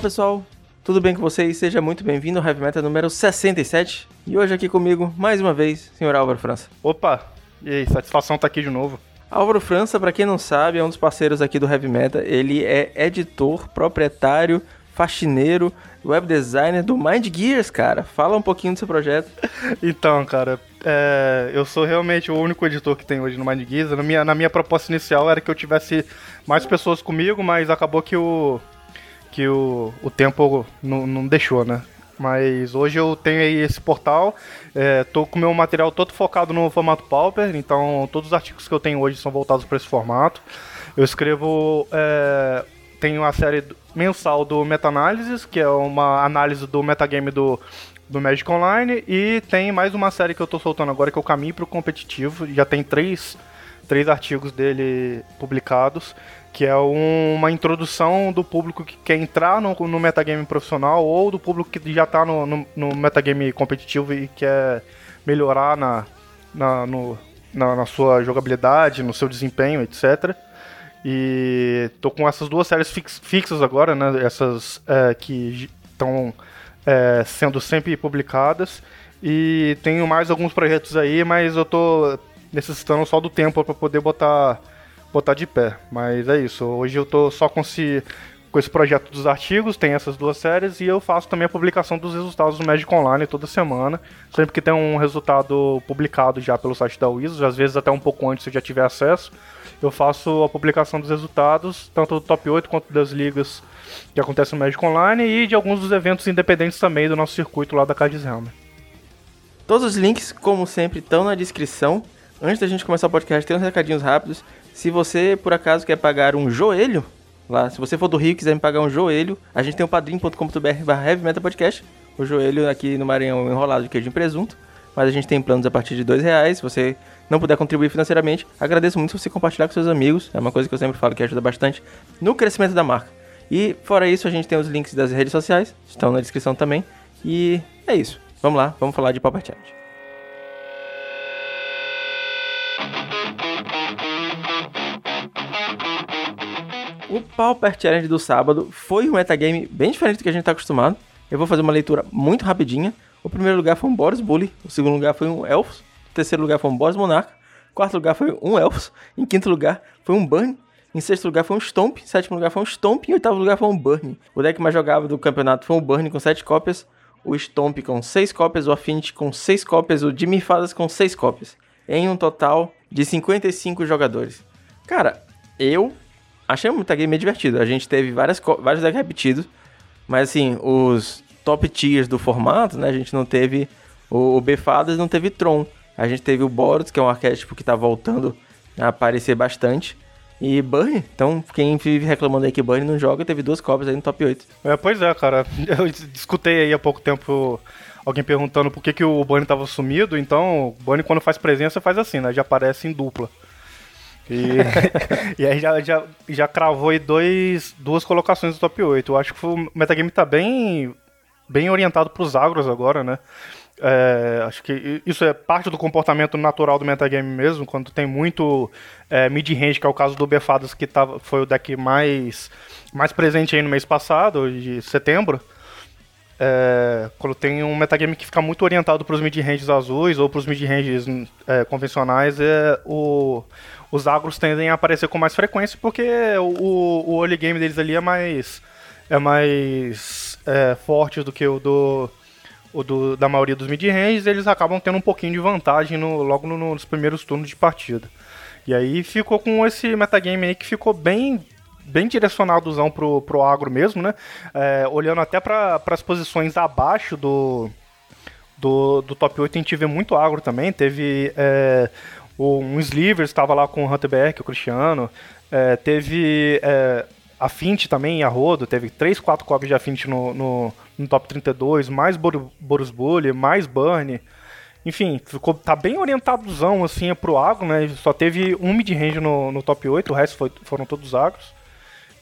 Olá pessoal, tudo bem com vocês? Seja muito bem-vindo ao Heavy Metal número 67. E hoje aqui comigo, mais uma vez, senhor Álvaro França. Opa, e aí, satisfação tá aqui de novo. Álvaro França, para quem não sabe, é um dos parceiros aqui do Heavy Metal. Ele é editor, proprietário, faxineiro, web designer do Mind Gears, cara. Fala um pouquinho do seu projeto. Então, cara, é, eu sou realmente o único editor que tem hoje no Mind Gears. Na minha, na minha proposta inicial era que eu tivesse mais pessoas comigo, mas acabou que o, que o, o tempo não, deixou, né? Mas hoje eu tenho aí esse portal, é, tô com meu material todo focado no formato Pauper, então todos os artigos que eu tenho hoje são voltados para esse formato. Eu escrevo, é, tenho a série mensal do Meta-Análises, que é uma análise do metagame do, do Magic Online, e tem mais uma série que eu tô soltando agora, que é o Caminho para o Competitivo, já tem três, três artigos dele publicados que é um, uma introdução do público que quer entrar no, no metagame profissional ou do público que já está no, no, no, metagame competitivo e quer melhorar na, na, no, na, na, sua jogabilidade, no seu desempenho, etc. E tô com essas duas séries fix, fixas agora, né? Essas é, que estão é, sendo sempre publicadas. E tenho mais alguns projetos aí, mas eu tô necessitando só do tempo para poder botar botar de pé. Mas é isso. Hoje eu tô só com esse, com esse projeto dos artigos, tem essas duas séries, e eu faço também a publicação dos resultados do Magic Online toda semana. Sempre que tem um resultado publicado já pelo site da Wizards, às vezes até um pouco antes se eu já tiver acesso, eu faço a publicação dos resultados, tanto do top 8 quanto das ligas que acontecem no Magic Online e de alguns dos eventos independentes também do nosso circuito lá da Cards Helmer. Todos os links, como sempre, estão na descrição. Antes da gente começar o podcast, tem uns recadinhos rápidos. Se você, por acaso, quer pagar um joelho, lá, se você for do Rio e quiser me pagar um joelho, a gente tem o padrim.com.br barra Heavy Metal Podcast. O joelho aqui no Maranhão é enrolado de queijo em presunto. Mas a gente tem planos a partir de dois reais. Se você não puder contribuir financeiramente, agradeço muito se você compartilhar com seus amigos. É uma coisa que eu sempre falo que ajuda bastante no crescimento da marca. E fora isso, a gente tem os links das redes sociais, estão na descrição também. E é isso. Vamos lá, vamos falar de Pauper Challenge. O Pauper Challenge do sábado foi um metagame bem diferente do que a gente está acostumado. Eu vou fazer uma leitura muito rapidinha. O primeiro lugar foi um Boris Bully, o segundo lugar foi um Elfos, o terceiro lugar foi um Boris Monarca, o quarto lugar foi um Elfos, em quinto lugar foi um Burn, em sexto lugar foi um Stomp, em sétimo lugar foi um Stomp e em oitavo lugar foi um Burn. O deck mais jogado do campeonato foi o Burn com sete cópias, o Stomp com seis cópias, o Affinity com seis cópias, o Jimmy Fadas com seis cópias. Em um total de 55 jogadores. Cara, eu achei um metagame meio divertido. A gente teve várias, vários decks repetidos, mas assim, os top tiers do formato, né? A gente não teve o, o Befadas, não teve Tron. A gente teve o Boros, que é um arquétipo que tá voltando a aparecer bastante. E Burn, então quem vive reclamando aí que Burn não joga, teve duas cópias aí no top 8. É, pois é, cara. Eu escutei aí há pouco tempo alguém perguntando por que, que o Bunny tava sumido, então o Bunny quando faz presença faz assim, né? Já aparece em dupla. E, e aí já, já, já cravou aí dois, duas colocações do top 8. Eu acho que o metagame tá bem, bem orientado pros agros agora, né? É, acho que isso é parte do comportamento natural do metagame mesmo, quando tem muito é, mid-range, que é o caso do Befadas, que tava, foi o deck mais, mais presente aí no mês passado, de setembro. É, quando tem um metagame que fica muito orientado para os mid-ranges azuis ou para os mid-ranges é, convencionais, é, o, os agros tendem a aparecer com mais frequência porque o, o early game deles ali é mais é mais é, forte do que o do o do, da maioria dos mid-ranges, eles acabam tendo um pouquinho de vantagem no, logo no, nos primeiros turnos de partida. E aí ficou com esse metagame aí que ficou bem bem direcionadozão pro, pro agro mesmo, né? É, olhando até para as posições abaixo do, do, do top 8, a gente vê muito agro também. Teve é, um Slivers estava lá com o Hunter BR, o Cristiano. É, teve é, a Fint também, a Rodo, teve 3, 4 cópias de Affinity no, no, no, top 32, mais Bor Boros Bully, mais Burn. Enfim, ficou, tá bem orientadozão assim pro agro, né? Só teve um mid-range no, no top 8, o resto foi, foram todos agros.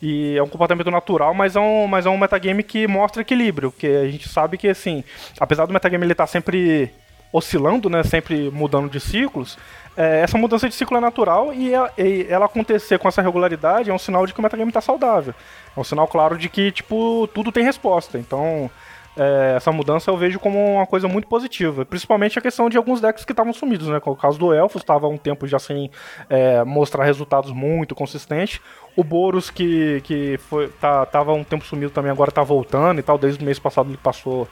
E é um comportamento natural, mas é um, mas é um metagame que mostra equilíbrio, porque a gente sabe que, assim, apesar do metagame ele estar tá sempre oscilando, né, sempre mudando de ciclos, é, essa mudança de ciclo é natural e ela, e ela, acontecer com essa regularidade é um sinal de que o metagame está saudável. É um sinal claro de que, tipo, tudo tem resposta. Então, é, essa mudança eu vejo como uma coisa muito positiva. Principalmente a questão de alguns decks que estavam sumidos, né? Com o caso do Elfos, estava um tempo já sem é, mostrar resultados muito consistentes. O Boros, que, que foi, tá, tava um tempo sumido também, agora tá voltando e tal. Desde o mês passado ele passou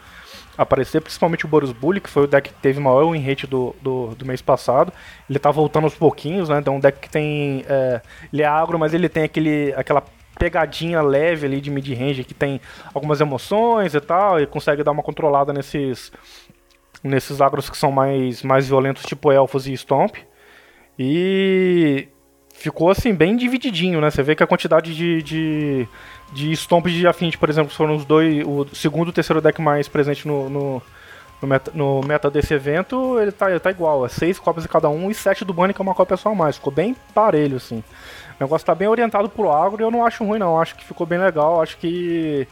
aparecer, principalmente o Boros Bully, que foi o deck que teve maior win rate do, do, do, mês passado. Ele tá voltando aos pouquinhos, né? Então um deck que tem. É, ele é agro, mas ele tem aquele, aquela pegadinha leve ali de mid-range que tem algumas emoções e tal, e consegue dar uma controlada nesses. Nesses agros que são mais, mais violentos, tipo Elfos e Stomp. E ficou assim, bem divididinho, né? Você vê que a quantidade de, de de Stomp de Affinity, por exemplo, foram os dois, o segundo e o terceiro deck mais presente no, no, no, meta, no meta desse evento, ele tá, ele tá igual, é seis cópias de cada um e sete do Bunny, que é uma cópia só a mais. Ficou bem parelho, assim. O negócio tá bem orientado pro agro e eu não acho ruim, não. Acho que ficou bem legal, acho que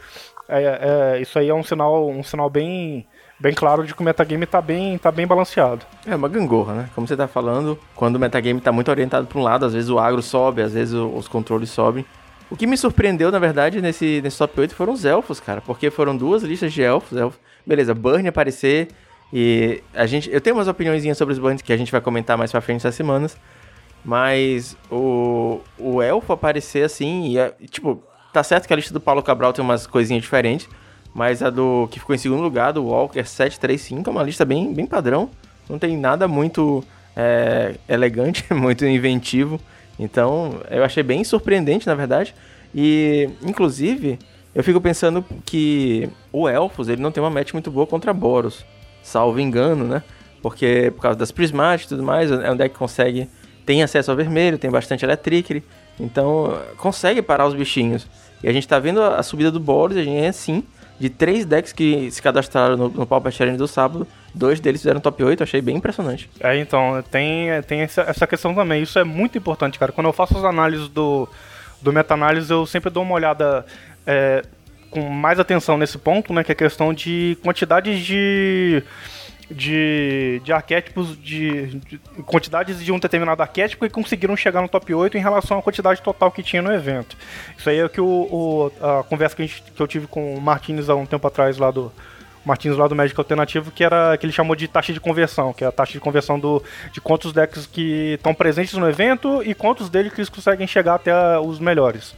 é, é, isso aí é um sinal, um sinal bem, bem claro de que o metagame tá bem, tá bem balanceado. É uma gangorra, né? Como você tá falando, quando o metagame tá muito orientado para um lado, às vezes o agro sobe, às vezes os controles sobem. O que me surpreendeu, na verdade, nesse, nesse top 8 foram os elfos, cara. Porque foram duas listas de elfos. elfos. Beleza, Burn aparecer. E a gente. Eu tenho umas opiniões sobre os Burns que a gente vai comentar mais pra frente essas semanas. Mas o, o elfo aparecer assim. E, tipo, tá certo que a lista do Paulo Cabral tem umas coisinhas diferentes. Mas a do que ficou em segundo lugar, do Walker 735, é uma lista bem, bem padrão. Não tem nada muito é, elegante, muito inventivo. Então, eu achei bem surpreendente, na verdade. E, inclusive, eu fico pensando que o Elfos, ele não tem uma match muito boa contra Boros. Salvo engano, né? Porque por causa das prismáticas e tudo mais, é um deck que consegue... Tem acesso ao vermelho, tem bastante Electricity. Então, consegue parar os bichinhos. E a gente tá vendo a subida do Boros, e a gente é sim de três decks que se cadastraram no, no Pauper Challenge do sábado, dois deles fizeram top 8, achei bem impressionante. É, então, tem, tem essa, essa questão também, isso é muito importante, cara. Quando eu faço as análises do, do meta-análise, eu sempre dou uma olhada é, com mais atenção nesse ponto, né, que é a questão de quantidade de de, de arquétipos, de, de, quantidades de um determinado arquétipo e conseguiram chegar no top 8 em relação à quantidade total que tinha no evento. Isso aí é que o, o a conversa que, a gente, que eu tive com o Martins há um tempo atrás lá do. Martins lá do Magic Alternativo, que era que ele chamou de taxa de conversão, que é a taxa de conversão do, de quantos decks que estão presentes no evento e quantos deles que eles conseguem chegar até os melhores.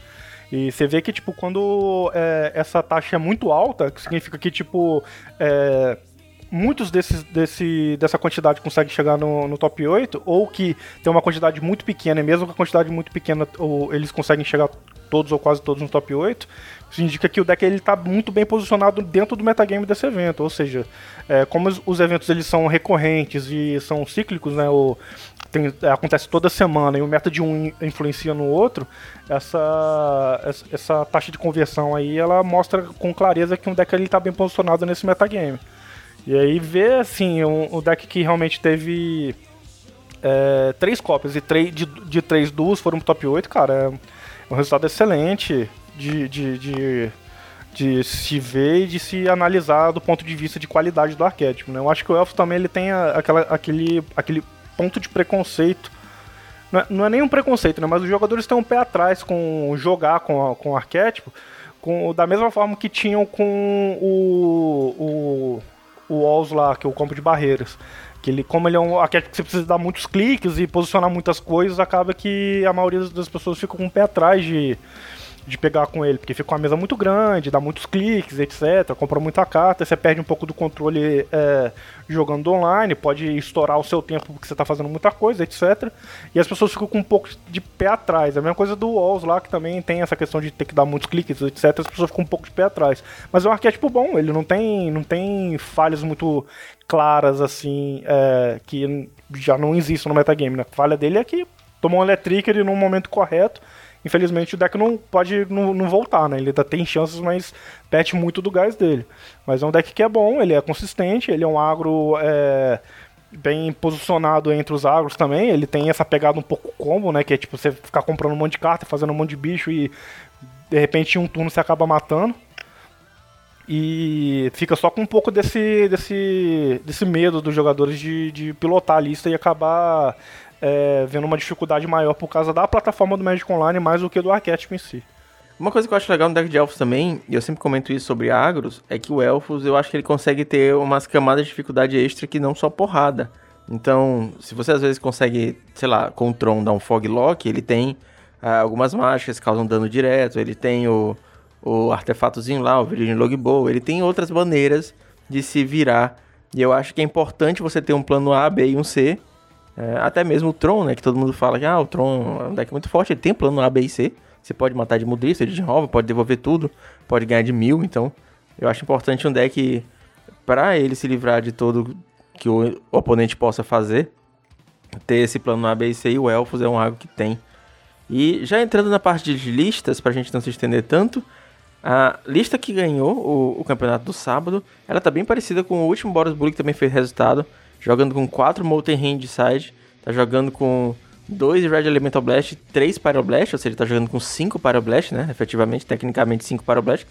E você vê que, tipo, quando é, essa taxa é muito alta, que significa que, tipo, é, muitos desses, desse, dessa quantidade conseguem chegar no, no, top 8, ou que tem uma quantidade muito pequena, e mesmo com a quantidade muito pequena, ou eles conseguem chegar todos ou quase todos no top 8, isso indica que o deck está muito bem posicionado dentro do metagame desse evento, ou seja, é, como os, os, eventos eles são recorrentes e são cíclicos, né, tem, é, acontece toda semana e o meta de um influencia no outro, essa, essa, taxa de conversão aí, ela mostra com clareza que um deck está bem posicionado nesse metagame. E aí ver, assim, um, um deck que realmente teve é, três cópias e três, de, de três duas foram top 8, cara, é um resultado excelente de, de, de, de, se ver e de se analisar do ponto de vista de qualidade do arquétipo, né? Eu acho que o Elfo também ele tem aquela, aquele, aquele ponto de preconceito não é, não é nem um preconceito, né? Mas os jogadores têm um pé atrás com jogar com, com o arquétipo, com, da mesma forma que tinham com o, o o walls lá, que é o campo de barreiras. Que ele, como ele é um arquétipo que você precisa dar muitos cliques e posicionar muitas coisas, acaba que a maioria das pessoas fica com o pé atrás de, de pegar com ele, porque fica uma mesa muito grande, dá muitos cliques, etc. Compra muita carta, você perde um pouco do controle é, jogando online, pode estourar o seu tempo porque você está fazendo muita coisa, etc. E as pessoas ficam com um pouco de pé atrás. A mesma coisa do Walls lá, que também tem essa questão de ter que dar muitos cliques, etc. As pessoas ficam um pouco de pé atrás. Mas é um arquétipo bom, ele não tem, não tem falhas muito claras assim, é, que já não existem no metagame. Né? A falha dele é que tomou um Electric no momento correto Infelizmente o deck não pode não, não, voltar, né? Ele ainda tem chances, mas perde muito do gás dele. Mas é um deck que é bom, ele é consistente, ele é um agro é, bem posicionado entre os agros também. Ele tem essa pegada um pouco combo, né? Que é tipo você ficar comprando um monte de carta, fazendo um monte de bicho e de repente em um turno você acaba matando. E fica só com um pouco desse, desse, desse medo dos jogadores de, de pilotar a lista e acabar é, vendo uma dificuldade maior por causa da plataforma do Magic Online mais do que do arquétipo em si. Uma coisa que eu acho legal no deck de Elfos também, e eu sempre comento isso sobre Agros, é que o Elfos eu acho que ele consegue ter umas camadas de dificuldade extra que não só porrada. Então, se você às vezes consegue, sei lá, com o Tron dar um Fog Lock, ele tem ah, algumas mágicas que causam dano direto, ele tem o, o artefatozinho lá, o Virgin Logbow, ele tem outras maneiras de se virar. E eu acho que é importante você ter um plano A, B e um C. É, até mesmo o Tron, né? Que todo mundo fala que ah, o Tron é um deck muito forte, ele tem plano A, B e C. Você pode matar de mudrista, de rouba, pode devolver tudo, pode ganhar de mil. Então, eu acho importante um deck para ele se livrar de todo que o oponente possa fazer. Ter esse plano A, B e C e o Elfos é um algo que tem. E já entrando na parte de listas, pra gente não se estender tanto, a lista que ganhou o, o campeonato do sábado, ela tá bem parecida com o último Boros Bully que também fez resultado, jogando com 4 Molten Hand Side, tá jogando com 2 Red Elemental Blast, 3 Pyroblast, ou seja, tá jogando com 5 Pyroblast, né? Efetivamente, tecnicamente 5 Pyroblast.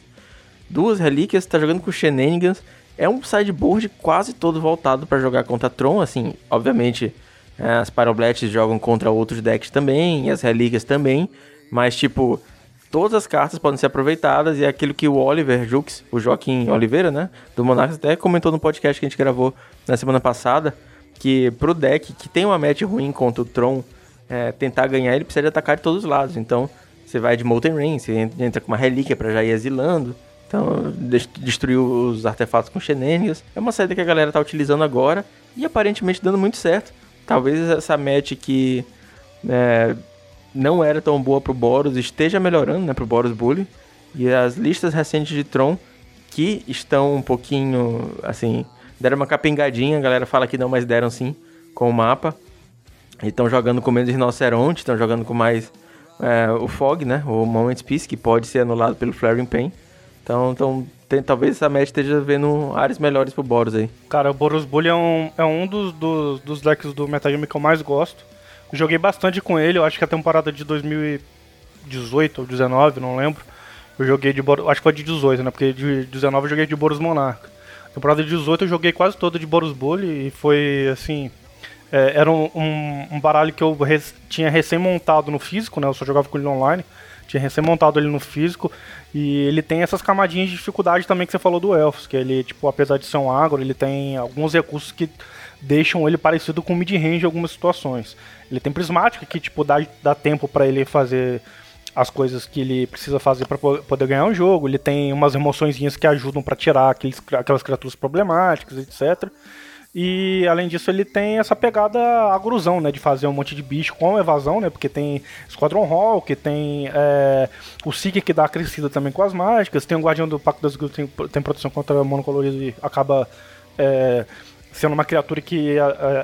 Duas relíquias, tá jogando com Shenanigans. É um sideboard quase todo voltado para jogar contra Tron, assim, obviamente é, as Pyroblasts jogam contra outros decks também, e as relíquias também, mas tipo, todas as cartas podem ser aproveitadas, e é aquilo que o Oliver Jux, o Joaquim Oliveira, né, do Monarchs, até comentou no podcast que a gente gravou na semana passada, que pro deck que tem uma match ruim contra o Tron, é, tentar ganhar, ele precisa de atacar de todos os lados. Então, você vai de Molten Rain, você entra com uma relíquia para já ir exilando. Então, destruiu os artefatos com shenanigans. É uma saída que a galera tá utilizando agora e aparentemente dando muito certo. Talvez essa match que é, não era tão boa pro Boros esteja melhorando, né, pro Boros Bully. E as listas recentes de Tron que estão um pouquinho, assim, deram uma capingadinha, a galera fala que não, mas deram sim, com o mapa. E estão jogando com menos rinoceronte, estão jogando com mais é, o Fog, né? O Moment Peace, que pode ser anulado pelo Flaring Pain. Então, então tem, talvez essa match esteja vendo áreas melhores pro Boros aí. Cara, o Boros Bully é um, é um dos, dos, dos decks do Metagame que eu mais gosto. Joguei bastante com ele, eu acho que a temporada de 2018 ou 19, não lembro. Eu joguei de acho que foi de 18, né? Porque de 19 eu joguei de Boros Monarca. Temporada de 18 eu joguei quase toda de Boros Bully e foi assim, é, era um, um, um, baralho que eu res, tinha recém montado no físico, né? Eu só jogava com ele online. Tinha recém montado ele no físico. E ele tem essas camadinhas de dificuldade também que você falou do Elfos. Que ele, tipo, apesar de ser um agro, ele tem alguns recursos que deixam ele parecido com mid-range em algumas situações. Ele tem prismática que, tipo, dá, dá tempo para ele fazer as coisas que ele precisa fazer para poder ganhar o jogo. Ele tem umas remoçõezinhas que ajudam para tirar aqueles, aquelas criaturas problemáticas, etc. E além disso, ele tem essa pegada agrusão, né? De fazer um monte de bicho com evasão, né? Porque tem Squadron Hall, que tem é, o Seeker que dá a crescida também com as mágicas, tem o Guardião do Pacto das Guildas, tem, tem proteção contra monocolorido e acaba é, sendo uma criatura que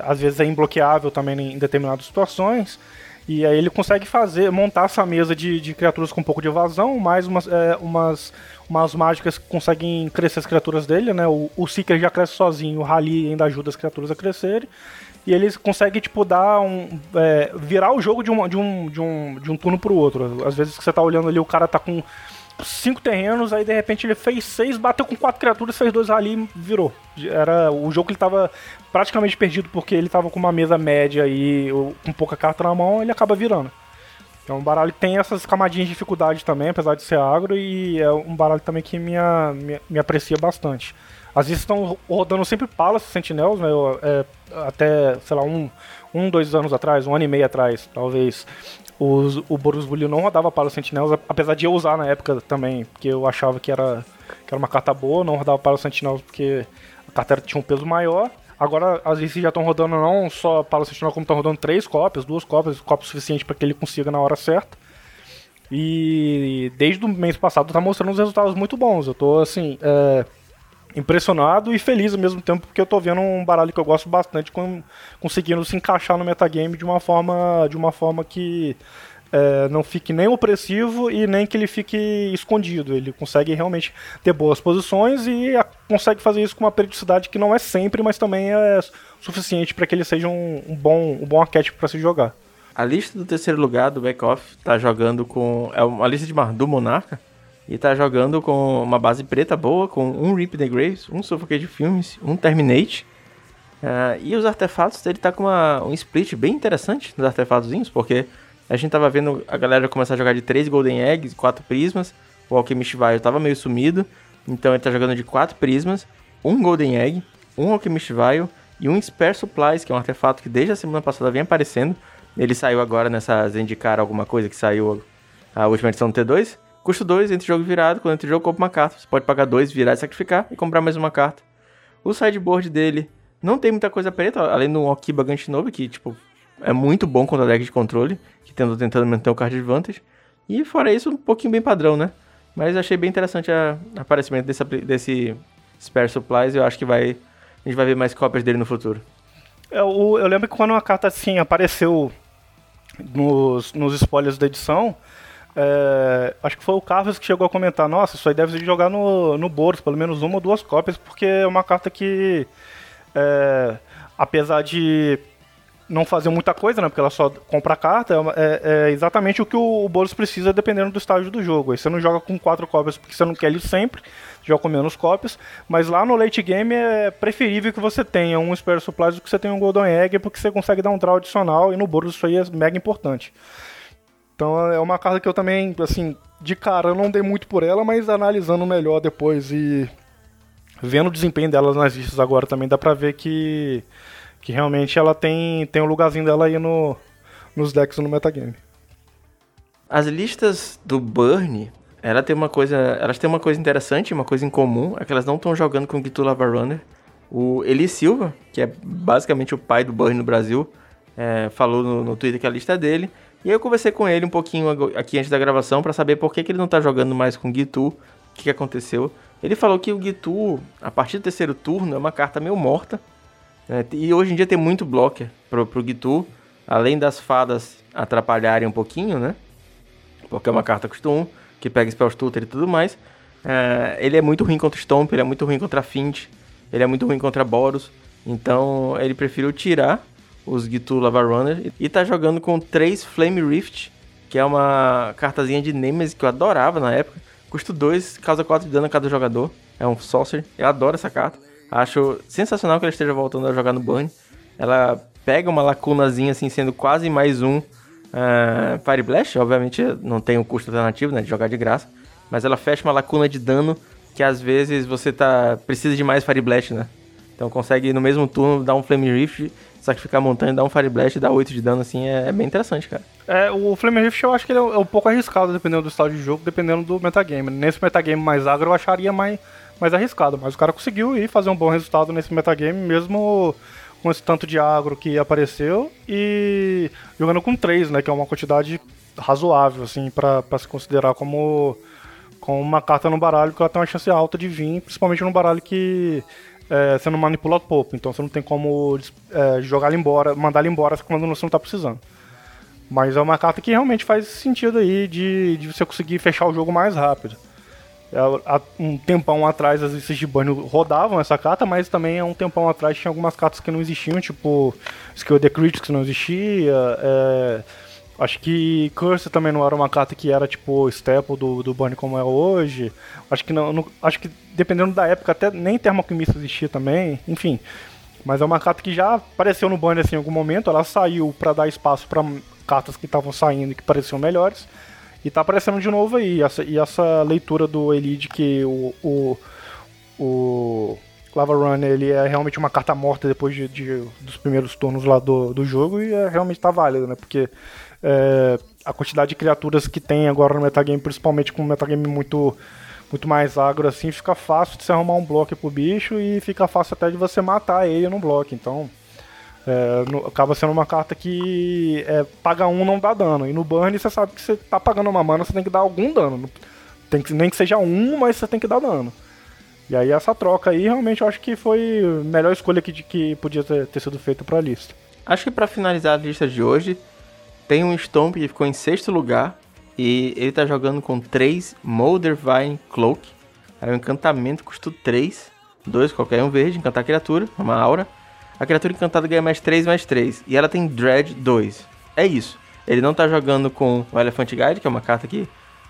às vezes é imbloqueável também em determinadas situações. E aí ele consegue fazer, montar essa mesa de, de criaturas com um pouco de evasão, mais umas, é, umas, umas mágicas que conseguem crescer as criaturas dele, né? O, o Seeker já cresce sozinho, o Rally ainda ajuda as criaturas a crescerem. E eles conseguem, tipo, dar um. É, virar o jogo de um, de, um, de, um, de um turno pro outro. Às vezes que você tá olhando ali, o cara tá com cinco terrenos, aí de repente ele fez seis, bateu com quatro criaturas, fez dois rally virou. Era o jogo que ele tava praticamente perdido porque ele tava com uma mesa média e com pouca carta na mão, ele acaba virando. Então o baralho tem essas camadinhas de dificuldade também, apesar de ser agro, e é um baralho também que me, me, me aprecia bastante. Às vezes estão rodando sempre Palace Sentinels, né? Eu, é, até, sei lá, um, um, dois anos atrás, um ano e meio atrás, talvez, os, o Boros Bully não rodava Palace Sentinels, apesar de eu usar na época também, porque eu achava que era, que era uma carta boa, não rodava Palace Sentinels porque a carta tinha um peso maior. Agora, às vezes já estão rodando não só Palace Sentinel, como estão rodando três cópias, duas cópias, cópias suficiente para que ele consiga na hora certa. E desde o mês passado tá mostrando uns resultados muito bons. Eu tô assim. É impressionado e feliz ao mesmo tempo, porque eu tô vendo um baralho que eu gosto bastante com, conseguindo se encaixar no metagame de uma forma, de uma forma que é, não fique nem opressivo e nem que ele fique escondido. Ele consegue realmente ter boas posições e a, consegue fazer isso com uma periodicidade que não é sempre, mas também é suficiente para que ele seja um, um, bom, um bom arquétipo para se jogar. A lista do terceiro lugar do back-off tá jogando com. É uma lista de do Monarca e tá jogando com uma base preta boa, com um Rip the Graves, um Suffocate Films, um Terminate. Uh, e os artefatos, ele tá com uma, um split bem interessante nos artefatozinhos, porque a gente tava vendo a galera começar a jogar de 3 Golden Eggs, 4 prismas, o Alchemist Vial tava meio sumido, então ele tá jogando de 4 prismas, um Golden Egg, um Alchemist Vial e um Spare Supplies, que é um artefato que desde a semana passada vem aparecendo. Ele saiu agora nessa Zendikar alguma coisa que saiu a última edição do T2. Custo 2, entre jogo virado, quando entre jogo compra uma carta. Você pode pagar 2, virar e sacrificar e comprar mais uma carta. O sideboard dele não tem muita coisa preta, além do Okiba Ganshinobi, que, tipo, é muito bom contra deck de controle, que tendo tentando manter o card advantage. E fora isso, um pouquinho bem padrão, né? Mas achei bem interessante o aparecimento desse, desse Spare Supplies eu acho que vai, a gente vai ver mais cópias dele no futuro. Eu, eu lembro que quando uma carta assim apareceu nos, nos spoilers da edição, é, acho que foi o Carlos que chegou a comentar, nossa, isso aí deve jogar no, no Boros, pelo menos uma ou duas cópias, porque é uma carta que é, apesar de não fazer muita coisa, né? Porque ela só compra carta, é, é exatamente o que o, o Boros precisa dependendo do estágio do jogo. Aí você não joga com quatro cópias porque você não quer ele sempre, joga com menos cópias. Mas lá no late game é preferível que você tenha um Spare Supplies do que você tenha um Golden Egg, porque você consegue dar um draw adicional e no Boros isso aí é mega importante. Então é uma carta que eu também, assim, de cara eu não dei muito por ela, mas analisando melhor depois e vendo o desempenho dela nas listas agora também dá pra ver que, que realmente ela tem, tem um lugarzinho dela aí no, nos decks no metagame. As listas do Burn, ela tem uma coisa, elas têm uma coisa interessante, uma coisa em comum, é que elas não estão jogando com o Gitu Runner. O Eli Silva, que é basicamente o pai do Burn no Brasil, é, falou no, no Twitter que a lista é dele. E aí eu conversei com ele um pouquinho aqui antes da gravação para saber por que, que ele não tá jogando mais com o Gitu, o que, que aconteceu. Ele falou que o Gitu, a partir do terceiro turno, é uma carta meio morta. Né? E hoje em dia tem muito blocker pro, pro Gitu. Além das fadas atrapalharem um pouquinho, né? Porque é uma carta custo 1, que pega Spell Stutter e tudo mais. É, ele é muito ruim contra Stomp, ele é muito ruim contra Fint, ele é muito ruim contra Boros. Então ele preferiu tirar os Gitu Lava Runner e tá jogando com três Flame Rift, que é uma cartazinha de Nemesis que eu adorava na época Custo 2, causa 4 de dano a cada jogador. É um Sorcerer. Eu adoro essa carta. Acho sensacional que ela esteja voltando a jogar no Burn. Ela pega uma lacunazinha assim, sendo quase mais um uh, Fire Blast. Obviamente não tem o custo alternativo, né? De jogar de graça. Mas ela fecha uma lacuna de dano que às vezes você tá precisa de mais Fire Blast, né? Então consegue no mesmo turno dar um Flame Rift sacrificar a montanha, dar um Fire Blast e dar 8 de dano, assim, é, é, bem interessante, cara. É, o Flame Rift eu acho que ele é, um pouco arriscado, dependendo do estado de jogo, dependendo do metagame. Nesse metagame mais agro eu acharia mais, mais arriscado, mas o cara conseguiu ir fazer um bom resultado nesse metagame, mesmo com esse tanto de agro que apareceu e jogando com 3, né, que é uma quantidade razoável, assim, para se considerar como, como uma carta no baralho, que ela tem uma chance alta de vir, principalmente num baralho que é, você não manipula pouco, então você não tem como é, jogar ele embora, mandar ele embora quando você não está precisando. Mas é uma carta que realmente faz sentido aí de, de você conseguir fechar o jogo mais rápido. É, há um tempão atrás de banho rodavam essa carta, mas também há um tempão atrás tinha algumas cartas que não existiam, tipo Skill the Critics não existia, é, Acho que Curse também não era uma carta que era tipo staple do, do Bunny como é hoje. Acho que não, não, acho que dependendo da época até nem Termoquimista existia também, enfim. Mas é uma carta que já apareceu no Bunny assim, em algum momento, ela saiu para dar espaço para cartas que estavam saindo e que pareciam melhores. E tá aparecendo de novo aí. E essa, e essa leitura do Elite que o, o, o Lava Run ele é realmente uma carta morta depois de, de, dos primeiros turnos lá do, do jogo e é, realmente tá válido, né? Porque é, a quantidade de criaturas que tem agora no metagame, principalmente com um metagame muito, muito mais agro assim, fica fácil de você arrumar um bloco pro bicho e fica fácil até de você matar ele no bloco. Então, é, no, acaba sendo uma carta que é, paga um não dá dano. E no burn você sabe que você tá pagando uma mana, você tem que dar algum dano. Tem que, nem que seja um, mas você tem que dar dano. E aí essa troca aí realmente eu acho que foi a melhor escolha que, que podia ter, ter sido feita pra lista. Acho que para finalizar a lista de hoje, tem um Stomp que ficou em sexto lugar. E ele tá jogando com 3 Molder Vine Cloak. É um encantamento, custa 3. 2 qualquer um verde, encantar a criatura, uma aura. A criatura encantada ganha mais 3, mais 3. E ela tem Dread 2. É isso. Ele não tá jogando com o Elephant Guide, que é uma carta que,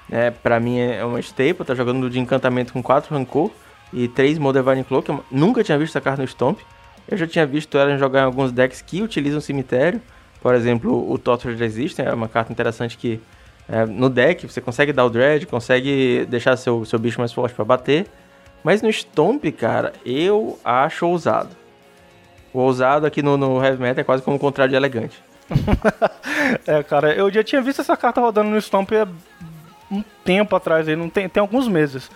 né, pra mim é uma staple. Tá jogando de encantamento com 4 Rancor e 3 Molder Vine Cloak. Eu nunca tinha visto essa carta no Stomp. Eu já tinha visto ela jogar em alguns decks que utilizam cemitério. Por exemplo, o Torture Resistance é uma carta interessante que é, no deck você consegue dar o dread, consegue deixar seu, seu bicho mais forte para bater. Mas no Stomp, cara, eu acho ousado. O ousado aqui no, no Heavy Metal é quase como o contrário de elegante. é, cara, eu já tinha visto essa carta rodando no Stomp há um tempo atrás, aí, não tem, tem alguns meses.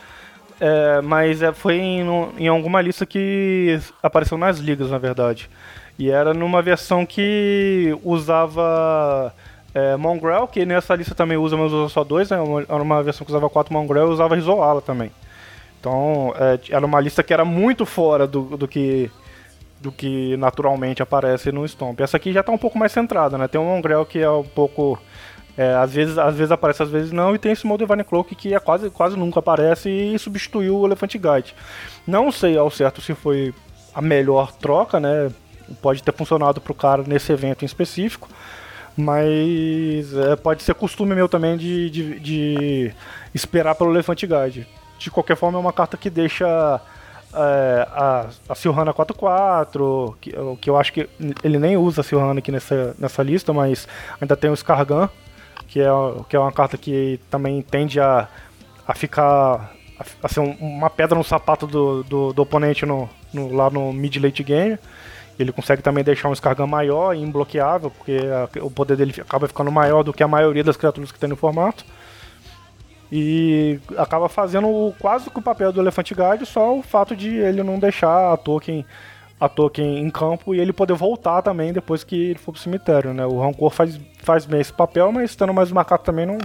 É, mas é, foi em, em alguma lista que apareceu nas ligas, na verdade. E era numa versão que usava é, Mongrel, que nessa lista também usa, mas usa só dois, né? Era uma versão que usava quatro Mongrel e usava Rizoala também. Então, é, era uma lista que era muito fora do, do que do que naturalmente aparece no Stomp. Essa aqui já está um pouco mais centrada, né? Tem um Mongrel que é um pouco é, às, vezes, às vezes aparece, às vezes não, e tem esse modo Divine Cloak que é quase, quase nunca aparece e substituiu o Elephant Guide. Não sei ao certo se foi a melhor troca, né? Pode ter funcionado para o cara nesse evento em específico, mas é, pode ser costume meu também de, de, de esperar pelo Elephant Guide. De qualquer forma, é uma carta que deixa é, a, a Silhana 4-4, que, que eu acho que ele nem usa a Silhana aqui nessa, nessa lista, mas ainda tem o Scargan, que é, que é uma carta que também tende a, a ficar a, a ser um, uma pedra no sapato do, do, do oponente no, no, lá no mid-late game. Ele consegue também deixar um Scargan maior e imbloqueável, porque a, o poder dele acaba ficando maior do que a maioria das criaturas que tem no formato. E acaba fazendo quase que o papel do Elefante Guard, só o fato de ele não deixar a token a token em campo e ele poder voltar também depois que ele for pro cemitério, né? O Rancor faz, faz bem esse papel, mas estando mais marcado também não,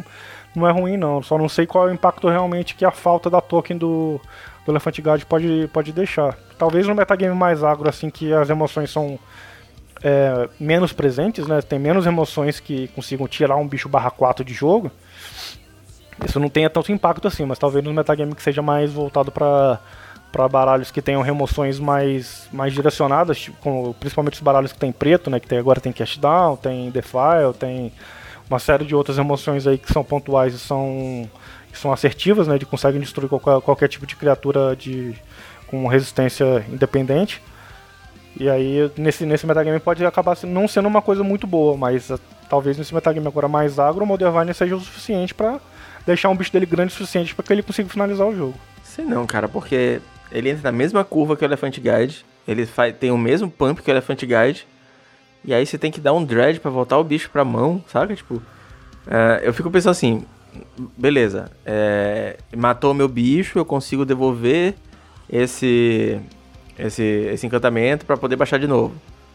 não é ruim não. Só não sei qual é o impacto realmente que a falta da token do, do Elefante Guard pode, pode deixar. Talvez no metagame mais agro, assim, que as emoções são é, menos presentes, né? Tem menos emoções que consigam tirar um bicho barra 4 de jogo. Isso não tenha tanto impacto assim, mas talvez no metagame que seja mais voltado para para baralhos que tenham remoções mais, mais direcionadas, tipo, como, principalmente os baralhos que tem preto, né? Que tem, agora tem Cash Down, tem Defile, tem uma série de outras remoções aí que são pontuais e são, que são assertivas, né? De conseguem destruir qualquer, qualquer tipo de criatura de, com resistência independente. E aí, nesse, nesse metagame pode acabar não sendo uma coisa muito boa, mas uh, talvez nesse metagame agora mais agro, o Modern seja o suficiente para deixar um bicho dele grande o suficiente para que ele consiga finalizar o jogo. Sei não, cara, porque ele entra na mesma curva que o Elephant Guide. Ele faz, tem o mesmo pump que o Elephant Guide. E aí você tem que dar um dread para voltar o bicho pra mão, sabe? Tipo, uh, eu fico pensando assim, beleza, é, matou meu bicho, eu consigo devolver esse esse, esse encantamento para poder baixar de novo.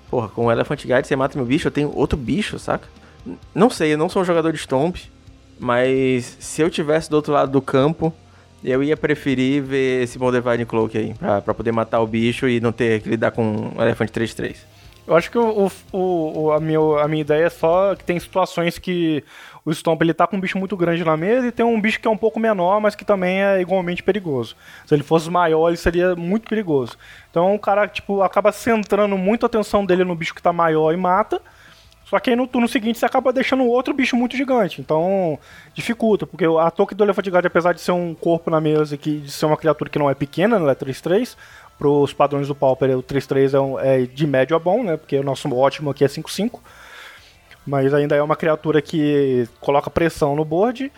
Porra, com o Elephant Guide você mata meu bicho, eu tenho outro bicho, saca? Não sei, eu não sou um jogador de Stomp, mas se eu tivesse do outro lado do campo, eu ia preferir ver esse Divine Cloak aí, pra, pra poder matar o bicho e não ter que lidar com um elefante 3-3. Eu acho que o, o, o, a, minha, a minha ideia é só que tem situações que o Stomp ele tá com um bicho muito grande na mesa e tem um bicho que é um pouco menor, mas que também é igualmente perigoso. Se ele fosse maior, ele seria muito perigoso. Então o cara tipo, acaba centrando muito a atenção dele no bicho que tá maior e mata só que aí no turno seguinte você acaba deixando outro bicho muito gigante. Então dificulta, porque a toque do Elefante Guard, apesar de ser um corpo na mesa e de ser uma criatura que não é pequena, não é 3-3, para os padrões do Pauper o 3-3 é, um, é, de médio a bom, né? Porque o nosso ótimo aqui é 5-5. Mas ainda é uma criatura que coloca pressão no board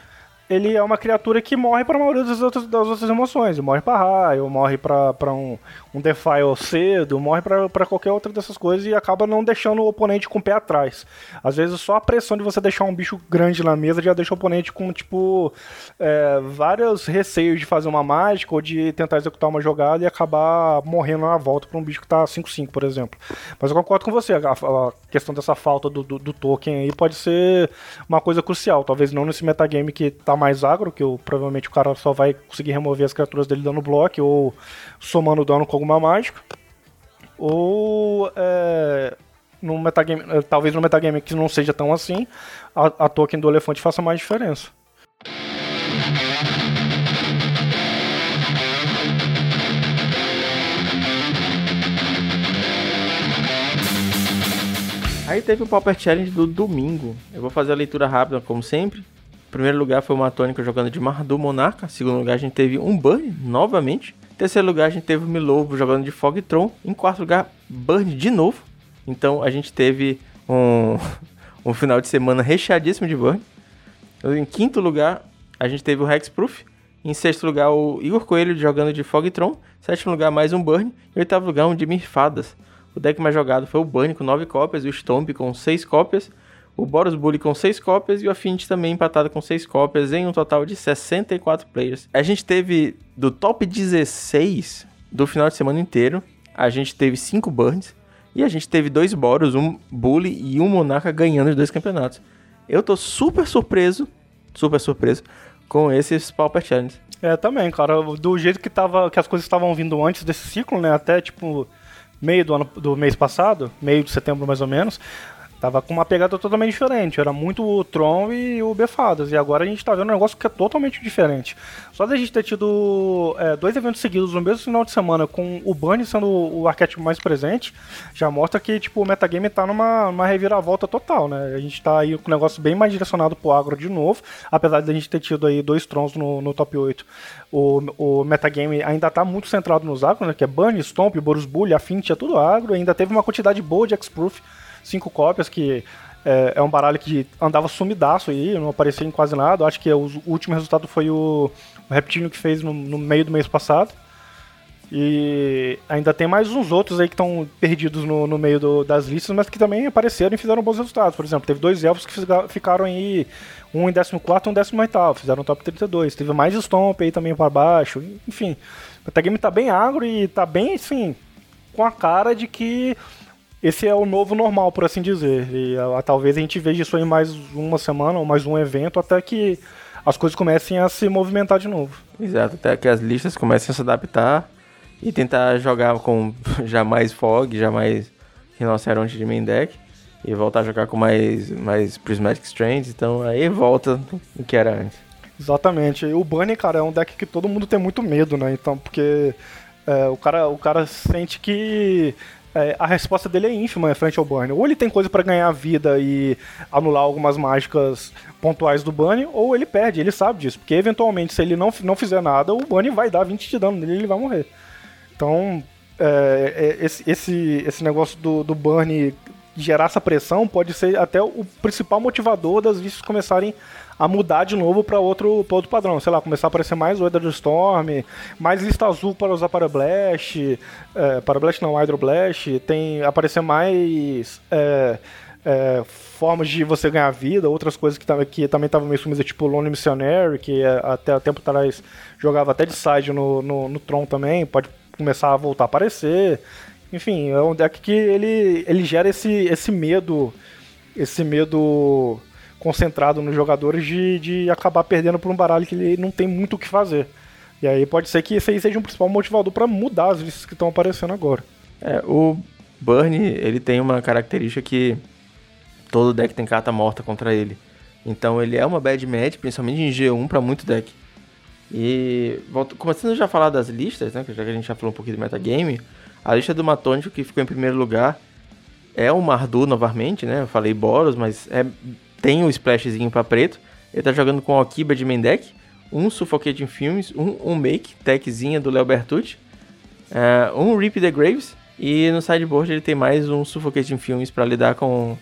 ele é uma criatura que morre para a maioria das outras, das outras emoções. Ele morre para raio, morre para um, um defile cedo, morre para qualquer outra dessas coisas e acaba não deixando o oponente com o pé atrás. Às vezes só a pressão de você deixar um bicho grande na mesa já deixa o oponente com, tipo, é, vários receios de fazer uma mágica ou de tentar executar uma jogada e acabar morrendo na volta para um bicho que tá 5-5, por exemplo. Mas eu concordo com você, a, a questão dessa falta do, do, do token aí pode ser uma coisa crucial. Talvez não nesse metagame que tá mais agro, que eu, provavelmente o cara só vai conseguir remover as criaturas dele dando bloco ou somando dano com alguma mágica. Ou é, no metagame, é, talvez no metagame que não seja tão assim, a, a token do elefante faça mais diferença. Aí teve o Pauper Challenge do domingo. Eu vou fazer a leitura rápida, como sempre primeiro lugar foi o Matônica jogando de Mardu Monarca. Segundo lugar, a gente teve um Burn, novamente. terceiro lugar, a gente teve o Milovo jogando de Fog Tron. Em quarto lugar, Burn de novo. Então a gente teve um, um final de semana recheadíssimo de Burn. Em quinto lugar, a gente teve o Hexproof. Em sexto lugar, o Igor Coelho jogando de Fogtron. Sétimo lugar, mais um Burn. Em oitavo lugar, um Dimir Fadas. O deck mais jogado foi o Burn com 9 cópias, o Stomp com 6 cópias, o Boros Bully com 6 cópias e o Affinity também empatado com 6 cópias, em um total de 64 players. A gente teve do top 16 do final de semana inteiro, a gente teve 5 Burns e a gente teve dois Boros, um Bully e um Monarca ganhando os dois campeonatos. Eu tô super surpreso, super surpreso com esses Pauper Challenge. É, também, cara. Do jeito que, tava, que as coisas estavam vindo antes desse ciclo, né? Até, tipo, meio do, ano, do mês passado, meio de setembro mais ou menos, Tava com uma pegada totalmente diferente. Era muito o Tron e o Befadas. E agora a gente tá vendo um negócio que é totalmente diferente. Só da gente ter tido é, dois eventos seguidos no mesmo final de semana, com o Bunny sendo o, arquétipo mais presente, já mostra que tipo, o metagame tá numa, numa reviravolta total, né? A gente tá aí com um negócio bem mais direcionado pro agro de novo, apesar de a gente ter tido aí dois Trons no, no top 8. O, o metagame ainda tá muito centrado nos agro, né? Que é Bunny, Stomp, Boros Bully, Affinity, é tudo agro. Ainda teve uma quantidade boa de X-Proof cinco cópias, que é, é, um baralho que andava sumidaço aí, não aparecia em quase nada. Acho que o último resultado foi o, o Reptilio que fez no, no, meio do mês passado. E ainda tem mais uns outros aí que estão perdidos no, no meio do, das listas, mas que também apareceram e fizeram bons resultados. Por exemplo, teve dois elfos que ficaram aí, um em 14 e um em 18, fizeram top 32. Teve mais Stomp aí também para baixo. Enfim, o metagame tá bem agro e tá bem, assim, com a cara de que esse é o novo normal, por assim dizer. E a, talvez a gente veja isso em mais uma semana ou mais um evento até que as coisas comecem a se movimentar de novo. Exato, até que as listas comecem a se adaptar e tentar jogar com já mais Fog, já mais Rinoceronte de main deck e voltar a jogar com mais, mais Prismatic Strands, então aí volta o que era antes. Exatamente. E o Bunny, cara, é um deck que todo mundo tem muito medo, né? Então, porque é, o, cara, o cara sente que é, a resposta dele é ínfima frente ao Burn. Ou ele tem coisa para ganhar vida e anular algumas mágicas pontuais do Bunny, ou ele perde, ele sabe disso. Porque eventualmente, se ele não, não fizer nada, o Bunny vai dar 20 de dano nele e ele vai morrer. Então, é, é, esse, esse, esse negócio do, do Burn gerar essa pressão pode ser até o principal motivador das listas começarem a mudar de novo para outro, outro padrão. Sei lá, começar a aparecer mais Weather Storm, mais lista azul para usar para Blast, é, para Blast não, Hydro Blast, tem aparecer mais é, é, formas de você ganhar vida, outras coisas que, que também estavam meio sumidas, tipo Lone Missionary, que é, até tempo atrás jogava até de side no, no, no Tron também, pode começar a voltar a aparecer. Enfim, é um deck que ele, ele gera esse, esse medo, esse medo concentrado nos jogadores de, de acabar perdendo por um baralho que ele não tem muito o que fazer. E aí pode ser que esse aí seja um principal motivador para mudar as listas que estão aparecendo agora. É, o Burn, ele tem uma característica que todo deck tem carta morta contra ele. Então ele é uma bad match, principalmente em G1 para muito deck. E volto, começando já a falar das listas, né, já que a gente já falou um pouquinho do metagame, a lista do Matônico que ficou em primeiro lugar é o Mardu novamente, né? Eu falei Boros, mas é tem um splashzinho para preto. Ele tá jogando com o Akiba de main deck, um Suffocating Films, um, um Make, techzinha do Leo Bertucci, uh, um Rip the Graves, e no sideboard ele tem mais um Suffocating Films para lidar com,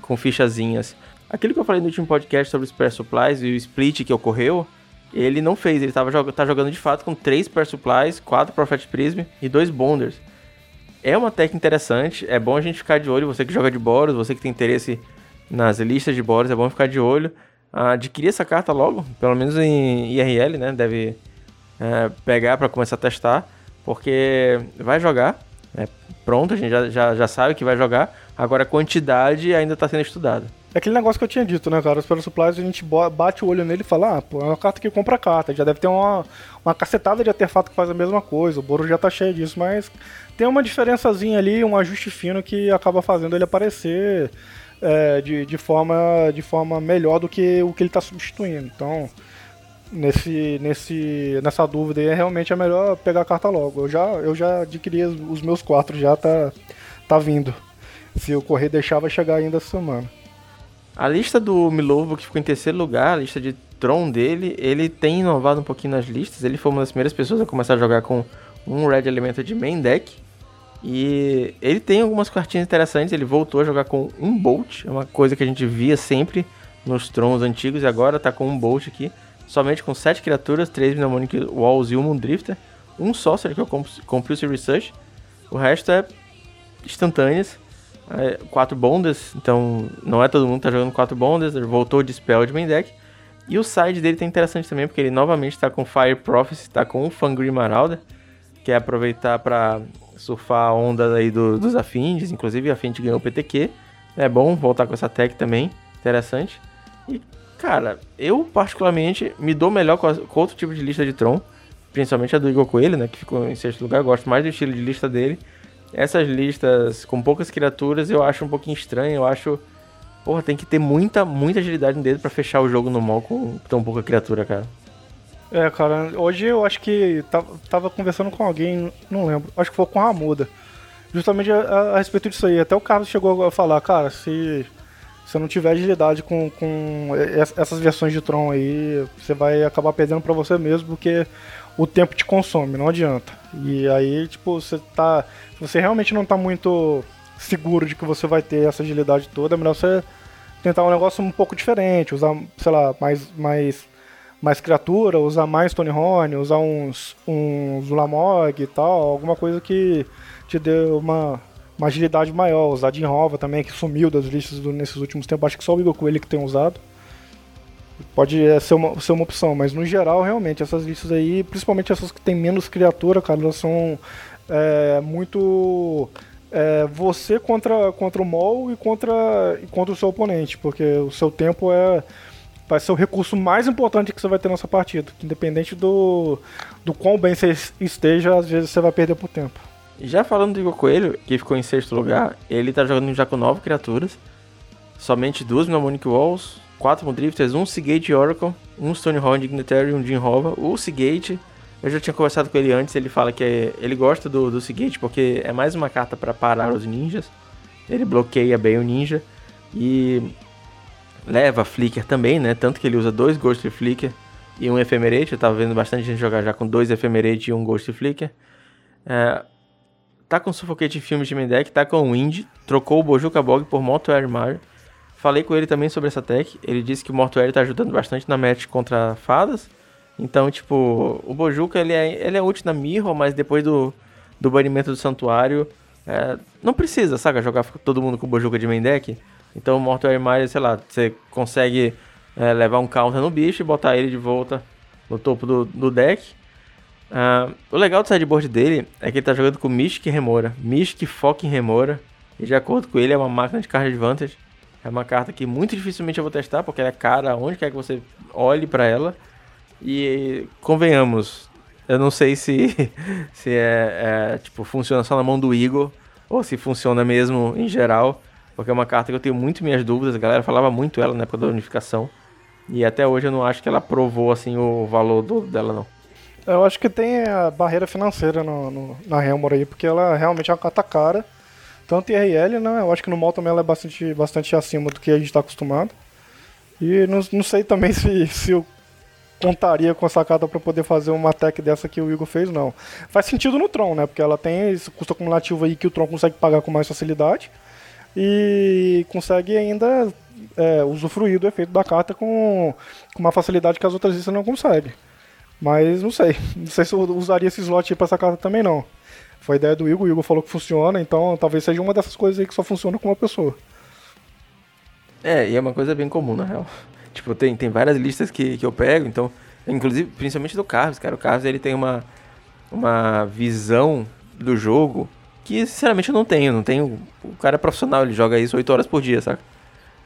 com fichazinhas. Aquilo que eu falei no último podcast sobre os Spare Supplies e o split que ocorreu, ele não fez, ele tava, tá jogando de fato com 3 Spare Supplies, 4 Prophet Prism e 2 Bonders. É uma tech interessante, é bom a gente ficar de olho, você que joga de Boros, você que tem interesse nas listas de Boros, é bom ficar de olho. Adquirir essa carta logo, pelo menos em IRL, né? Deve é, pegar para começar a testar, porque vai jogar. É, pronto, a gente já, já, já sabe que vai jogar. Agora a quantidade ainda está sendo estudada. É aquele negócio que eu tinha dito, né, cara? Os Super Supplies, a gente bate o olho nele e fala, ah, pô, é uma carta que compra carta. Já deve ter uma, uma cacetada de artefato que faz a mesma coisa. O Boro já tá cheio disso, mas tem uma diferençazinha ali, um ajuste fino que acaba fazendo ele aparecer é, de, de, forma, de forma melhor do que o que ele está substituindo. Então, nesse, nesse, nessa dúvida aí, realmente é melhor pegar a carta logo. Eu já, eu já adquiri os meus quatro, já tá, tá vindo. Se o correr deixar, vai chegar ainda essa semana. A lista do Milovo, que ficou em terceiro lugar, a lista de Tron dele, ele tem inovado um pouquinho nas listas. Ele foi uma das primeiras pessoas a começar a jogar com um Red Elemental de main deck. E ele tem algumas cartinhas interessantes, ele voltou a jogar com um Bolt, é uma coisa que a gente via sempre nos Trons antigos, e agora tá com um Bolt aqui, somente com 7 criaturas, 3 Mnemonic Walls e um Moondrifter, um Sorcerer que é o Compulsive Research, o resto é instantâneas, 4 é, Bondas, então não é todo mundo que tá jogando 4 Bondas, ele voltou de Spell de main deck, e o side dele tá interessante também, porque ele novamente tá com Fire Prophecy, tá com um Fangry Marauder, que é aproveitar para surfar a onda aí do, dos Afins, inclusive a Afins ganhou o PTQ. É bom voltar com essa tech também, interessante. E, cara, eu particularmente me dou melhor com, a, com outro tipo de lista de Tron, principalmente a do Igor Coelho, né, que ficou em sexto lugar, eu gosto mais do estilo de lista dele. Essas listas com poucas criaturas eu acho um pouquinho estranho, eu acho... Porra, tem que ter muita, muita agilidade no dedo pra fechar o jogo no mall com tão pouca criatura, cara. É, cara, hoje eu acho que tava, tava conversando com alguém, não lembro, acho que foi com a Muda, justamente a, a, a, respeito disso aí. Até o Carlos chegou a falar, cara, se você não tiver agilidade com, com essas versões de Tron aí, você vai acabar perdendo para você mesmo, porque o tempo te consome, não adianta. E aí, tipo, você tá. Se você realmente não tá muito seguro de que você vai ter essa agilidade toda, é melhor você tentar um negócio um pouco diferente, usar, sei lá, mais, mais mais criatura, usar mais Tony Horn, usar uns, uns Lamog e tal, alguma coisa que te dê uma, uma agilidade maior. Usar Jim Hova também, que sumiu das listas do, nesses últimos tempos, acho que só o Igor Coelho que tem usado. Pode é, ser, uma, ser uma opção, mas no geral, realmente, essas listas aí, principalmente essas que tem menos criatura, cara, elas são é, muito é, você contra, contra o mol e contra, e contra o seu oponente, porque o seu tempo é vai ser o recurso mais importante que você vai ter nessa partida. Independente do, do quão bem você esteja, às vezes você vai perder por tempo. Já falando do Igor Coelho, que ficou em sexto lugar, ele tá jogando já com nove criaturas. Somente duas Mnemonic Walls, quatro Mudrifters, um Seagate Oracle, um Stonehorn Dignitary e um Jim Hova. O Seagate, eu já tinha conversado com ele antes, ele fala que é, ele gosta do, do Seagate porque é mais uma carta para parar os ninjas. Ele bloqueia bem o ninja. E leva Flicker também, né? Tanto que ele usa dois Ghost Flicker e um Ephemerate. Eu tava vendo bastante gente jogar já com dois Ephemerate e um Ghost Flicker. É, tá com Suffocate Filmes de Mendek, tá com Wind, trocou o Bojuka Bog por Mortuary Mario. Falei com ele também sobre essa tech. Ele disse que o Mortuary tá ajudando bastante na match contra fadas. Então, tipo, o Bojuka ele é, ele é útil na Mirror, mas depois do, do banimento do Santuário, é, não precisa, saca? Jogar todo mundo com o Bojuka de main deck. Então, Mortal Mario, sei lá, você consegue é, levar um counter no bicho e botar ele de volta no topo do, do deck. Uh, o legal do sideboard dele é que ele tá jogando com Mystic Remora. Mystic Fucking Remora. E de acordo com ele, é uma máquina de card advantage. É uma carta que muito dificilmente eu vou testar, porque ela é cara onde quer que você olhe para ela. E convenhamos, eu não sei se, se é, é, tipo, funciona só na mão do Igor, ou se funciona mesmo em geral. Porque é uma carta que eu tenho muito minhas dúvidas. A galera falava muito ela na época da unificação. E até hoje eu não acho que ela provou assim o valor do, dela, não. Eu acho que tem a barreira financeira no, no, na Helmor aí, porque ela realmente é uma carta cara. Tanto IRL, né? Eu acho que no mal também ela é bastante, bastante acima do que a gente está acostumado. E não, não sei também se, se eu contaria com essa carta para poder fazer uma attack dessa que o Igor fez, não. Faz sentido no Tron, né? Porque ela tem esse custo acumulativo aí que o Tron consegue pagar com mais facilidade e consegue ainda é, usufruir do efeito da carta com, com uma facilidade que as outras listas não conseguem. Mas não sei. Não sei se eu usaria esse slot para essa carta também não. Foi ideia do Igor, o Igor falou que funciona, então talvez seja uma dessas coisas aí que só funciona com uma pessoa. É, e é uma coisa bem comum, na real. Tipo, tem, tem várias listas que, que eu pego, então, inclusive, principalmente do Carlos, cara. O Carlos, ele tem uma, uma visão do jogo que sinceramente eu não tenho. Não tenho. O cara é profissional, ele joga isso 8 horas por dia, saca?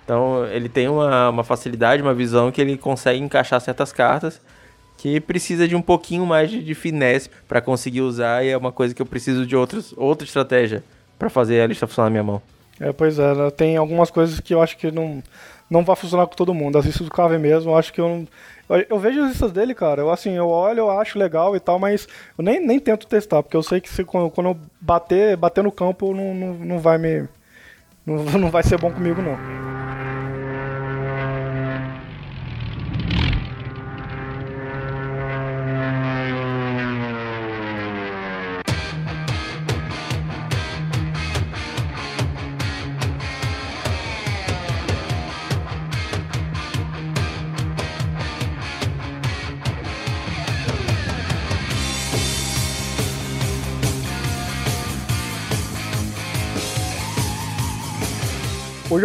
Então ele tem uma, uma facilidade, uma visão que ele consegue encaixar certas cartas que precisa de um pouquinho mais de, finesse para conseguir usar e é uma coisa que eu preciso de outros, outra estratégia para fazer a lista funcionar na minha mão. É, pois é, né? tem algumas coisas que eu acho que não, não vai funcionar com todo mundo. As listas do Cave mesmo, eu acho que eu não, eu vejo as listas dele, cara. Eu assim, eu olho, eu acho legal e tal, mas eu nem, nem tento testar, porque eu sei que se, quando, quando eu bater, bater no campo não, não, não vai me. Não, não vai ser bom comigo, não.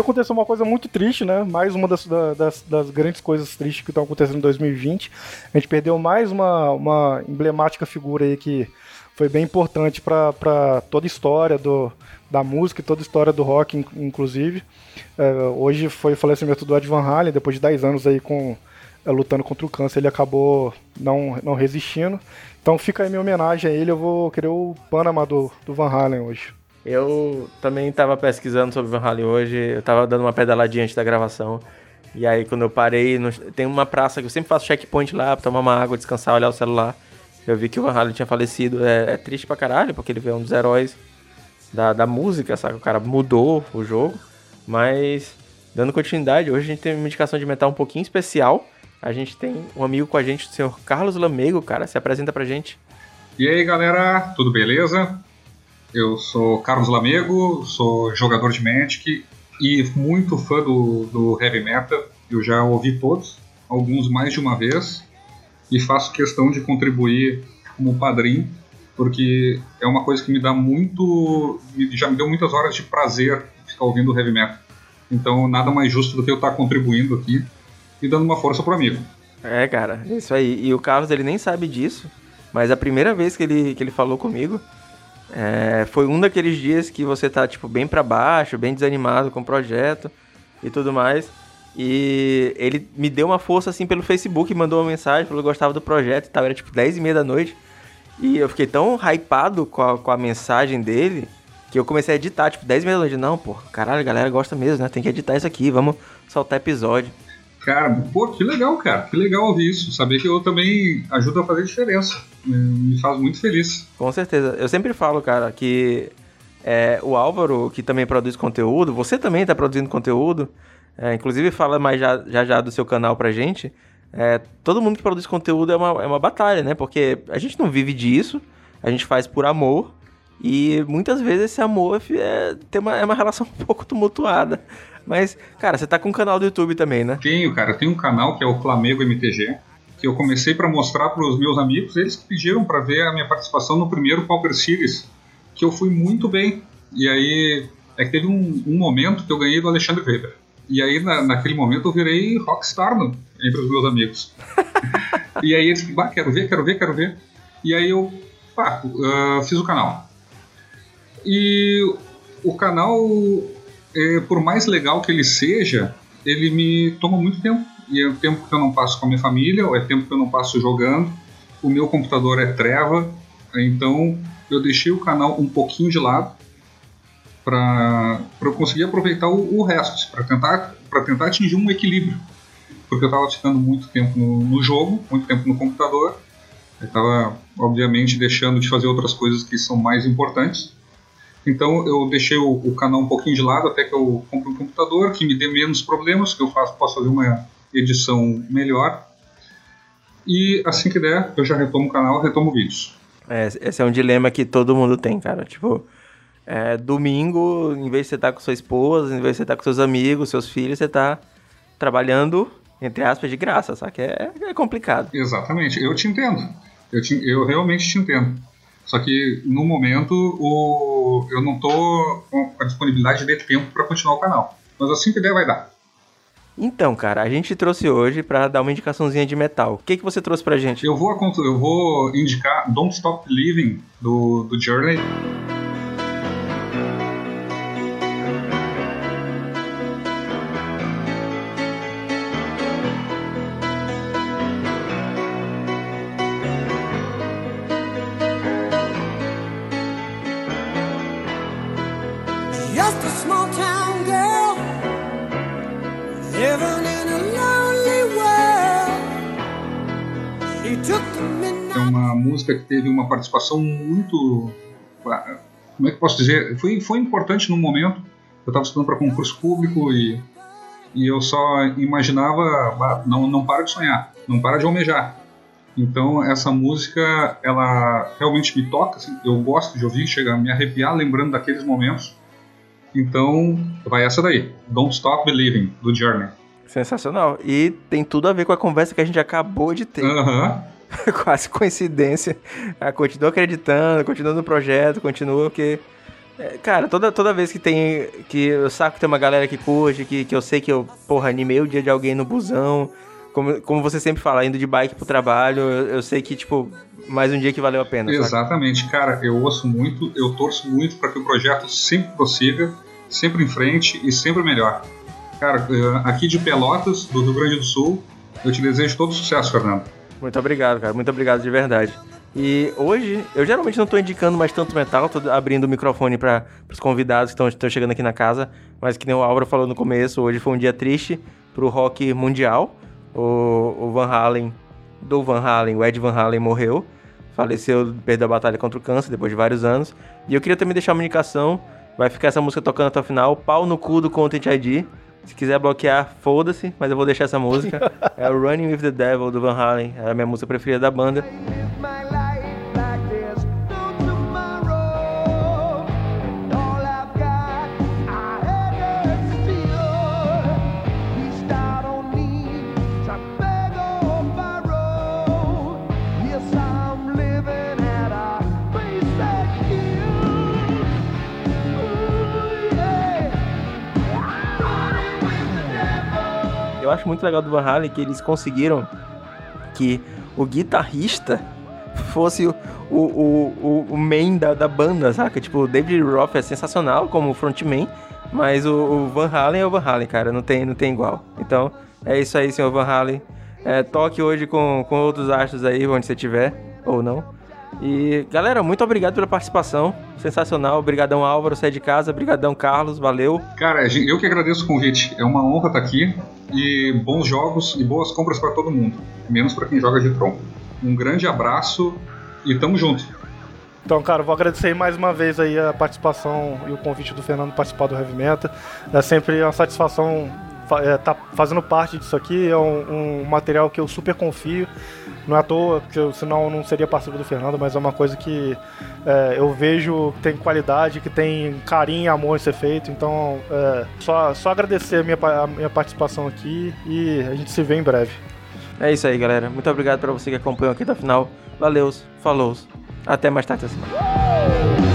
Hoje aconteceu uma coisa muito triste, né? Mais uma das, das, das grandes coisas tristes que estão acontecendo em 2020. A gente perdeu mais uma, uma emblemática figura aí que foi bem importante para toda a história do, da música e toda a história do rock, inclusive. É, hoje foi o falecimento do Ed Van Halen, depois de 10 anos aí com, é, lutando contra o câncer, ele acabou não, não resistindo. Então fica aí minha homenagem a ele, eu vou querer o Panama do, do Van Halen hoje. Eu também estava pesquisando sobre Van Halen hoje, eu estava dando uma pedaladinha antes da gravação. E aí quando eu parei, no... tem uma praça que eu sempre faço checkpoint lá pra tomar uma água, descansar, olhar o celular. Eu vi que o Van Halen tinha falecido. É, é triste pra caralho, porque ele é um dos heróis da, da música, sabe? O cara mudou o jogo. Mas, dando continuidade, hoje a gente tem uma indicação de metal um pouquinho especial. A gente tem um amigo com a gente, o senhor Carlos Lamego, cara. Se apresenta pra gente. E aí, galera, tudo beleza? Eu sou Carlos Lamego, sou jogador de Magic e muito fã do, do heavy metal. Eu já ouvi todos, alguns mais de uma vez, e faço questão de contribuir como padrinho, porque é uma coisa que me dá muito. já me deu muitas horas de prazer ficar ouvindo heavy metal. Então, nada mais justo do que eu estar contribuindo aqui e dando uma força pro amigo. É, cara, isso aí. E o Carlos, ele nem sabe disso, mas a primeira vez que ele, que ele falou comigo, é, foi um daqueles dias que você tá, tipo, bem para baixo, bem desanimado com o projeto e tudo mais. E ele me deu uma força, assim, pelo Facebook, mandou uma mensagem, falou que gostava do projeto e tal. Era, tipo, 10 e meia da noite. E eu fiquei tão hypado com a, com a mensagem dele, que eu comecei a editar, tipo, 10 e meia da noite. Não, pô, caralho, a galera gosta mesmo, né? Tem que editar isso aqui, vamos soltar episódio. Cara, pô, que legal, cara. Que legal ouvir isso. Saber que eu também ajudo a fazer diferença. Me faz muito feliz. Com certeza. Eu sempre falo, cara, que é, o Álvaro, que também produz conteúdo, você também está produzindo conteúdo, é, inclusive fala mais já, já, já do seu canal pra gente. É, todo mundo que produz conteúdo é uma, é uma batalha, né? Porque a gente não vive disso, a gente faz por amor. E muitas vezes esse amor é, tem uma, é uma relação um pouco tumultuada. Mas, cara, você tá com um canal do YouTube também, né? Tenho, cara. Tenho um canal que é o Flamengo MTG, que eu comecei para mostrar para os meus amigos, eles que pediram para ver a minha participação no primeiro Pauper Series, que eu fui muito bem. E aí, é que teve um, um momento que eu ganhei do Alexandre Weber. E aí, na, naquele momento, eu virei rockstar no, entre os meus amigos. e aí eles, bah, quero ver, quero ver, quero ver. E aí eu, pá, uh, fiz o canal. E o canal é, por mais legal que ele seja, ele me toma muito tempo. E é o tempo que eu não passo com a minha família, ou é tempo que eu não passo jogando. O meu computador é treva, então eu deixei o canal um pouquinho de lado para eu conseguir aproveitar o, o resto, para tentar, tentar atingir um equilíbrio. Porque eu estava ficando muito tempo no, no, jogo, muito tempo no computador, eu estava, obviamente, deixando de fazer outras coisas que são mais importantes. Então eu deixei o, o, canal um pouquinho de lado até que eu compre um computador que me dê menos problemas, que eu faço, possa fazer uma edição melhor. E assim que der, eu já retomo o canal, retomo vídeos. É, esse é um dilema que todo mundo tem, cara. Tipo, é, domingo, em vez de você estar tá com sua esposa, em vez de você estar tá com seus amigos, seus filhos, você está trabalhando, entre aspas, de graça, sabe? É, é complicado. Exatamente, eu te entendo. Eu, te, eu realmente te entendo. Só que no momento o, eu não estou com a disponibilidade de tempo para continuar o canal. Mas assim que der, vai dar. Então, cara, a gente trouxe hoje para dar uma indicaçãozinha de metal. O que, que você trouxe pra gente? Eu vou, eu vou indicar Don't Stop Living do, do Journey. Música que teve uma participação muito. Como é que posso dizer? Foi, foi importante no momento. Eu estava estudando para concurso público e, e eu só imaginava: não, não para de sonhar, não para de almejar. Então essa música, ela realmente me toca. Assim, eu gosto de ouvir, chega a me arrepiar lembrando daqueles momentos. Então vai essa daí: Don't Stop Believing, do Journey. Sensacional. E tem tudo a ver com a conversa que a gente acabou de ter. Aham. Uhum. quase coincidência. Ah, continua acreditando, continua no projeto, continua porque É, cara, toda, toda vez que tem. que eu saco tem uma galera que curte, que, que eu sei que eu, porra, animei o dia de alguém no busão. Como, como você sempre fala, indo de bike pro trabalho, eu, eu sei que, tipo, mais um dia que valeu a pena. Exatamente, saca? cara, eu ouço muito, eu torço muito para que o projeto sempre prossiga, sempre em frente e sempre melhor. Cara, eh, aqui de Pelotas, do Rio Grande do Sul, eu te desejo todo sucesso, Fernando. Muito obrigado, cara, muito obrigado de verdade. E hoje, eu geralmente não estou indicando mais tanto metal, tô abrindo o microfone para os convidados que estão chegando aqui na casa, mas que nem o Álvaro falou no começo, hoje foi um dia triste pro rock mundial. O, o Van Halen, do Van Halen, o Ed Van Halen morreu, faleceu, perdeu a batalha contra o câncer depois de vários anos. E eu queria também deixar uma indicação, vai ficar essa música tocando até o final, pau no cu do Content ID. Se quiser bloquear, foda-se, mas eu vou deixar essa música. é o Running with the Devil do Van Halen, é a minha música preferida da banda. Acho muito legal do Van Halen que eles conseguiram que o guitarrista fosse o, o, o, o main da, da banda, saca? Tipo, o David Roth é sensacional como frontman, mas o, o, Van Halen é o Van Halen, cara, não tem, não tem igual. Então, é isso aí, senhor Van Halen. É, toque hoje com, com outros astros aí, onde você estiver, ou não. E, galera, muito obrigado pela participação. Sensacional. Obrigadão, Álvaro, sai de casa. Obrigadão, Carlos. Valeu. Cara, eu que agradeço o convite. É uma honra estar aqui. E bons jogos e boas compras para todo mundo. Menos para quem joga de Tron. Um grande abraço e tamo junto. Então, cara, vou agradecer mais uma vez aí a participação e o convite do Fernando participar do Heavy Metal. É sempre uma satisfação é, tá fazendo parte disso aqui. É um, um material que eu super confio. Não é à toa, porque eu, senão eu não seria parceiro do Fernando, mas é uma coisa que é, eu vejo que tem qualidade, que tem carinho e amor em ser feito. Então, é, só, só agradecer a minha, a minha participação aqui e a gente se vê em breve. É isso aí, galera. Muito obrigado para você que acompanhou aqui o final. Valeu, falou. Até mais tarde essa semana.